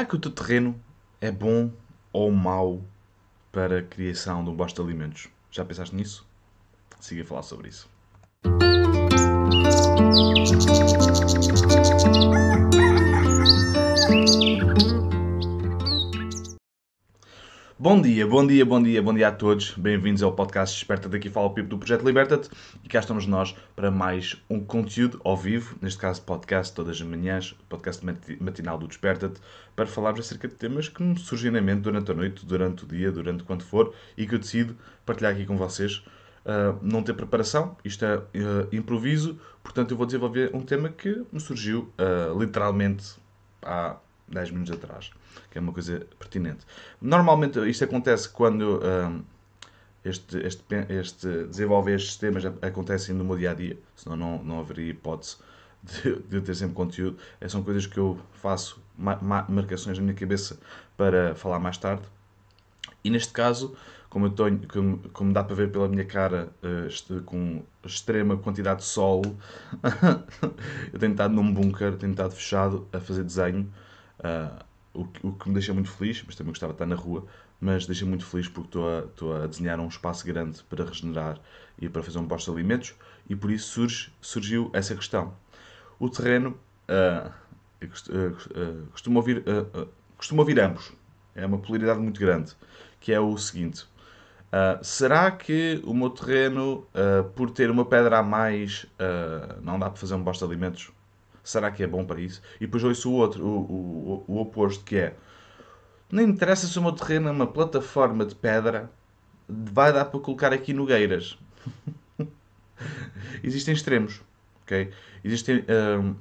Será que o teu terreno é bom ou mau para a criação de um bosta de alimentos? Já pensaste nisso? Siga a falar sobre isso. Bom dia, bom dia, bom dia, bom dia a todos. Bem-vindos ao podcast Desperta daqui fala o Pipo do Projeto Liberta-te e cá estamos nós para mais um conteúdo ao vivo, neste caso podcast todas as manhãs, podcast matinal do Desperta-te, para falarmos acerca de temas que me surgem na mente durante a noite, durante o dia, durante quando for e que eu decido partilhar aqui com vocês. Uh, não ter preparação, isto é uh, improviso, portanto eu vou desenvolver um tema que me surgiu uh, literalmente há 10 minutos atrás, que é uma coisa pertinente. Normalmente isto acontece quando um, este, este, este, desenvolver estes temas acontecem no meu dia a dia, senão não, não haveria hipótese de, de ter sempre conteúdo. É, são coisas que eu faço ma, ma, marcações na minha cabeça para falar mais tarde. E neste caso, como, eu tenho, como, como dá para ver pela minha cara, uh, este, com extrema quantidade de sol, eu tenho estado num bunker, tenho estado fechado a fazer desenho Uh, o, o, que me deixa muito feliz, mas também gostava de estar na rua, mas deixa muito feliz porque estou a, a desenhar um espaço grande para regenerar e para fazer um posto de alimentos e por isso surge, surgiu essa questão. O terreno, uh, uh, costumo, ouvir, costumo ouvir ambos, é uma polaridade muito grande, que é o seguinte, será que o meu terreno, por ter uma pedra a mais, não dá para fazer um posto de alimentos? Será que é bom para isso? E depois ouço o outro, o, o, o oposto, que é não interessa se o meu terreno é uma plataforma de pedra, vai dar para colocar aqui nogueiras. Existem extremos, ok? Existem, um,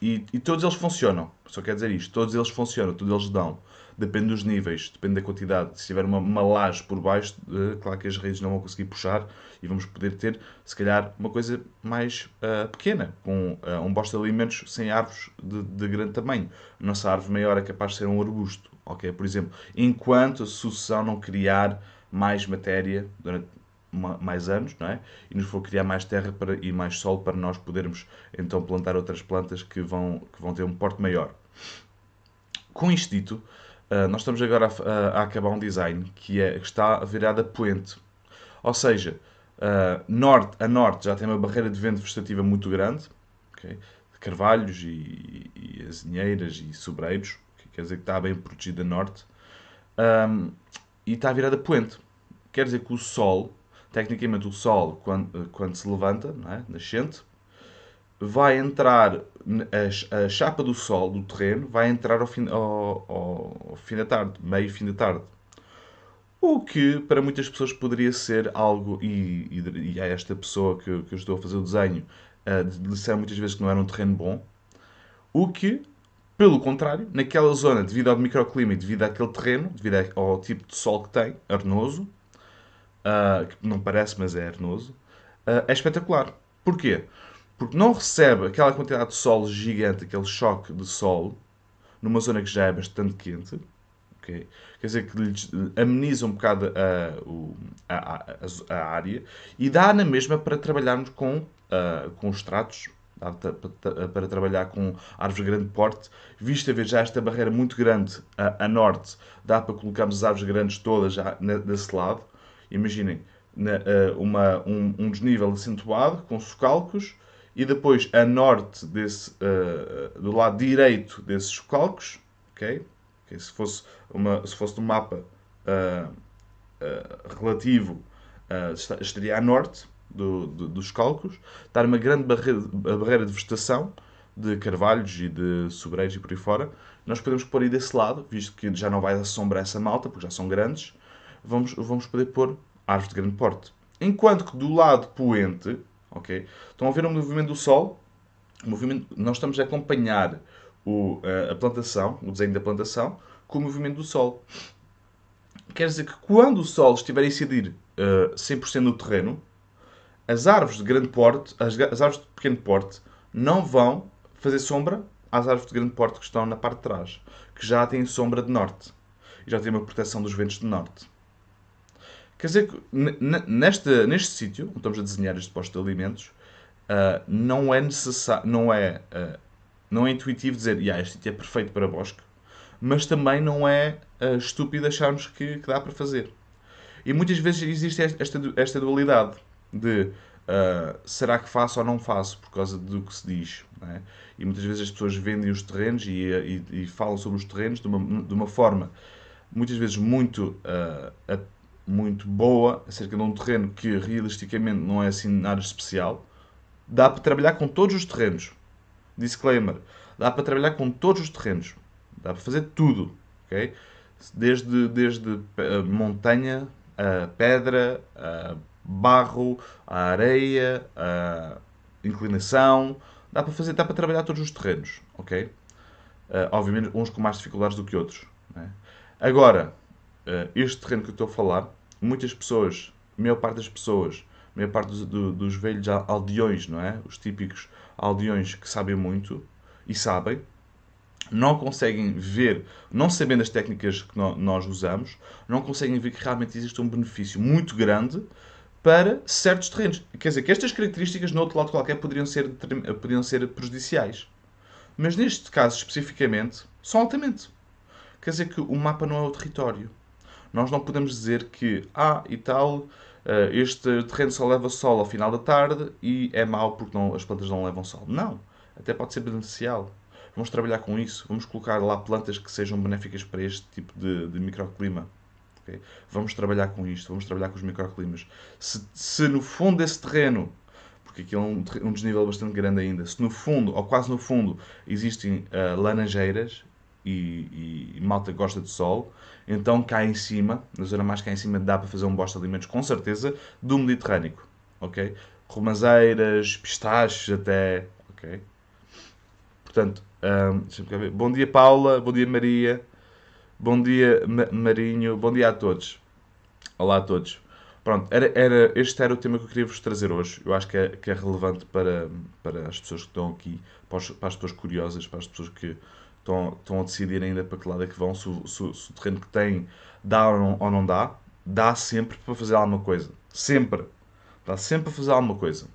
e, e, todos eles funcionam. Só quer dizer isto, todos eles funcionam, todos eles dão. Depende dos níveis, depende da quantidade. Se tiver uma, uma laje por baixo, uh, claro que as raízes não vão conseguir puxar e vamos poder ter, se calhar, uma coisa mais uh, pequena, com uh, um bosta de alimentos sem árvores de, de, grande tamanho. A nossa árvore maior é capaz de ser um arbusto, ok? Por exemplo, enquanto a sucessão não criar mais matéria durante mais anos, não é? E nos for criar mais terra para, e mais solo para nós podermos então plantar outras plantas que vão, que vão ter um porte maior. Com isto dito, uh, nós estamos agora a, a, acabar um design que, é, que está virado a poente. Ou seja, Uh, norte, a norte já tem uma barreira de vento vegetativa muito grande, okay? de carvalhos e, e azinheiras e sobreiros, que quer dizer que está bem protegida a norte, um, e está virada a poente. Quer dizer que o sol, tecnicamente o sol, quando, quando se levanta, não é? nascente, vai entrar, a, a, chapa do sol, do terreno, vai entrar ao fim, ao, ao fim da tarde, meio fim da tarde. O que para muitas pessoas poderia ser algo, e, e, e a esta pessoa que, que eu estou a fazer o desenho, uh, disseram muitas vezes que não era um terreno bom. O que, pelo contrário, naquela zona, devido ao microclima e devido àquele terreno, devido ao tipo de sol que tem, arenoso, uh, que não parece, mas é arenoso, uh, é espetacular. Porquê? Porque não recebe aquela quantidade de sol gigante, aquele choque de sol, numa zona que já é bastante quente, Okay? Quer dizer, que lhes ameniza um bocado a, a, a, a, área e dá na mesma para trabalharmos com, uh, com os tratos, para, trabalhar com árvores de grande porte. Visto a ver já esta barreira muito grande a, norte, dá para colocarmos as árvores grandes todas já desse lado. Imaginem, na, uh, uma, um, um desnível acentuado com socalcos e depois a norte desse, uh, do lado direito desses socalcos, ok? Okay? Se, fosse uma, se fosse um mapa uh, uh, relativo, estaria a norte do, do, dos cálculos, está uma grande barreira, barreira de vegetação, de carvalhos e de sobreiros e por aí fora. Nós podemos pôr aí desse lado, visto que já não vai dar sombra a essa malta, porque já são grandes, vamos, vamos poder pôr árvores de grande porte. Enquanto que do lado poente, ok? Estão a ver o movimento do Sol? O movimento, nós estamos a acompanhar o, a plantação, o desenho da plantação, com o movimento do Sol. Quer dizer que quando o Sol estiver a incidir uh, 100% no terreno, as árvores de grande porte, as, as, árvores de pequeno porte, não vão fazer sombra às árvores de grande porte que estão na parte de trás, que já têm sombra de norte e já têm uma proteção dos ventos de norte. Quer dizer que neste, neste sítio, onde estamos a desenhar este posto de alimentos, uh, não é necessário, não é uh, não é intuitivo dizer, yeah, este sítio é perfeito para bosque, mas também não é uh, estúpido acharmos que, que, dá para fazer. E muitas vezes existe esta, esta dualidade de será que faço ou não faço por causa do que se diz. É? E muitas vezes as pessoas vendem os terrenos e, e, e, falam sobre os terrenos de uma, de uma forma muitas vezes muito, uh, muito boa acerca de um terreno que realisticamente não é assim nada especial. Dá para trabalhar com todos os terrenos. Disclaimer. Dá para trabalhar com todos os terrenos. Dá para fazer tudo. Okay? Desde, desde a montanha, a pedra, a barro, a areia, a inclinação. Dá para fazer, dá para trabalhar todos os terrenos. Ok? Uh, obviamente uns com mais dificuldades do que outros. Né? Agora, este terreno que eu estou a falar, muitas pessoas, a maior parte das pessoas, a maior parte dos, do, dos velhos aldeões, não é? Os típicos aldeões que sabem muito e sabem, não conseguem ver, não sabendo as técnicas que nós usamos, não conseguem ver que realmente existe um benefício muito grande para certos terrenos. Quer dizer, que estas características, no outro lado qualquer, poderiam ser, poderiam ser prejudiciais. Mas neste caso, especificamente, são altamente. Quer dizer que o mapa não é o território. Nós não podemos dizer que, ah, e tal, eh, este terreno só leva sol ao final da tarde e é mau porque não, as plantas não levam sol. Não. Até pode ser beneficial. Vamos trabalhar com isso. Vamos colocar lá plantas que sejam benéficas para este tipo de, de microclima. Okay? Vamos trabalhar com isto. Vamos trabalhar com os microclimas. Se, se no fundo desse terreno, porque aqui é um, um, desnível bastante grande ainda, se no fundo, ou quase no fundo, existem uh, laranjeiras e, e, malta gosta de sol, então cá em cima, na zona mais cá em cima, dá para fazer um bosta de alimentos com certeza do Mediterrâneo. Ok? Romazeiras, pistachos até. Ok? Portanto, um, bom dia Paula, bom dia Maria, bom dia Marinho, bom dia a todos. Olá a todos. Pronto, era, era, este era o tema que eu queria vos trazer hoje. Eu acho que é, que é relevante para, para as pessoas que estão aqui, para, para, as pessoas curiosas, para as pessoas que estão, estão a decidir ainda para que lado é que vão, se, se, se o terreno que têm dá ou não, ou não dá. Dá sempre para fazer alguma coisa. Sempre. Dá sempre para fazer alguma coisa.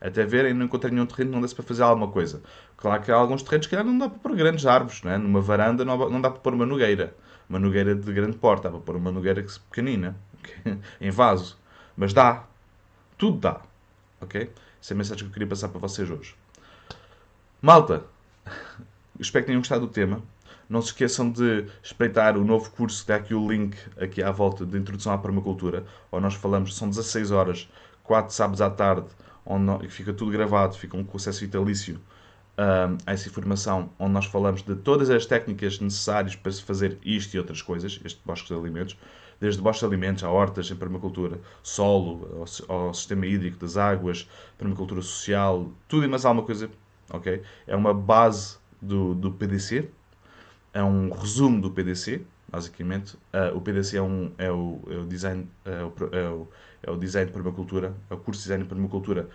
Até verem, não encontrei nenhum terreno que não desse para fazer alguma coisa. Claro que há alguns terrenos que não dá para pôr grandes árvores, não é? Numa varanda não, dá para pôr uma nogueira. Uma nogueira de grande porte, dá para pôr uma nogueira pequenina, em vaso. Mas dá. Tudo dá. Ok? Essa é a mensagem que eu queria passar para vocês hoje. Malta, espero que tenham gostado do tema. Não se esqueçam de espreitar o novo curso, que está aqui o link aqui à volta de Introdução à Permacultura, onde nós falamos, são 16 horas, 4 sábados à tarde, onde fica tudo gravado, fica um acesso vitalício uh, a essa informação, onde nós falamos de todas as técnicas necessárias para se fazer isto e outras coisas, este bosque de alimentos, desde bosque de alimentos a hortas em permacultura, solo, ao, ao, sistema hídrico das águas, permacultura social, tudo e mais alguma coisa, ok? É uma base do, do PDC, é um resumo do PDC, basicamente. Uh, o PDC é, um, é, o, é o design, é o, é o é o Design de Permacultura, é o curso de Design de Permacultura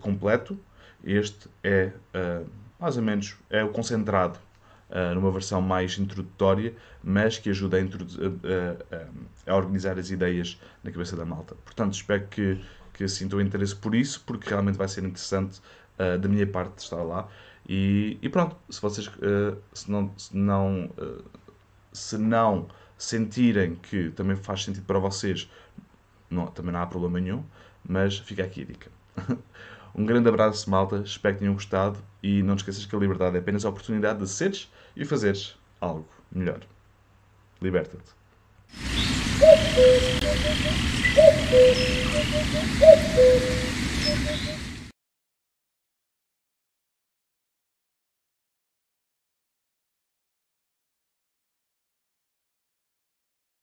completo. Este é, uh, mais ou menos, é o concentrado uh, numa versão mais introdutória, mas que ajuda a, uh, a, organizar as ideias na cabeça da malta. Portanto, espero que, que sintam interesse por isso, porque realmente vai ser interessante da minha parte estar lá. E, e pronto, se vocês se não, se não, se não sentirem que também faz sentido para vocês não, também não há problema nenhum, mas fica aqui a dica. um grande abraço, malta, espero que tenham gostado e não te esqueças que a liberdade é apenas a oportunidade de seres e fazeres algo melhor. Liberta-te.